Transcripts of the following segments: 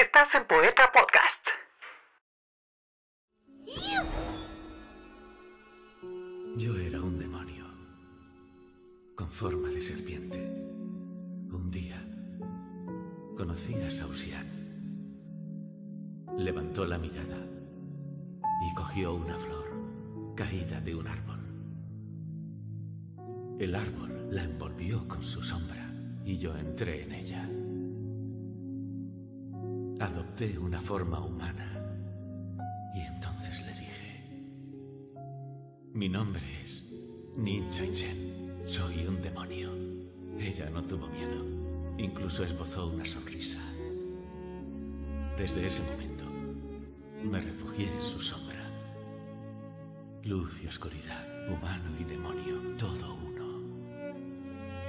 Estás en Poeta Podcast. Yo era un demonio, con forma de serpiente. Un día conocí a Sausian. Levantó la mirada y cogió una flor caída de un árbol. El árbol la envolvió con su sombra y yo entré en ella. Adopté una forma humana y entonces le dije, mi nombre es Nin Chen. Soy un demonio. Ella no tuvo miedo. Incluso esbozó una sonrisa. Desde ese momento me refugié en su sombra. Luz y oscuridad, humano y demonio, todo uno.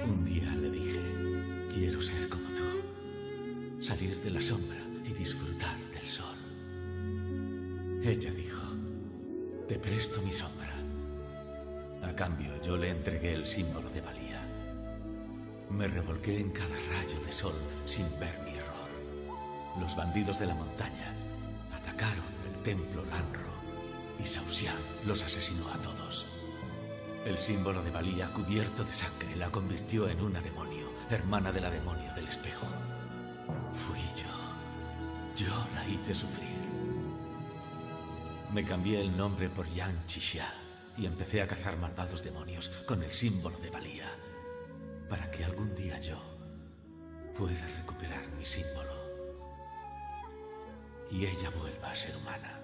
Un día le dije, quiero ser como tú, salir de la sombra y disfrutar del sol. Ella dijo, te presto mi sombra. A cambio, yo le entregué el símbolo de valía. Me revolqué en cada rayo de sol sin ver mi error. Los bandidos de la montaña atacaron el templo Lanro y Sausian los asesinó a todos. El símbolo de valía cubierto de sangre la convirtió en una demonio, hermana de la demonio del espejo. Yo. La hice sufrir. Me cambié el nombre por Yang Chisha y empecé a cazar malvados demonios con el símbolo de valía para que algún día yo pueda recuperar mi símbolo y ella vuelva a ser humana.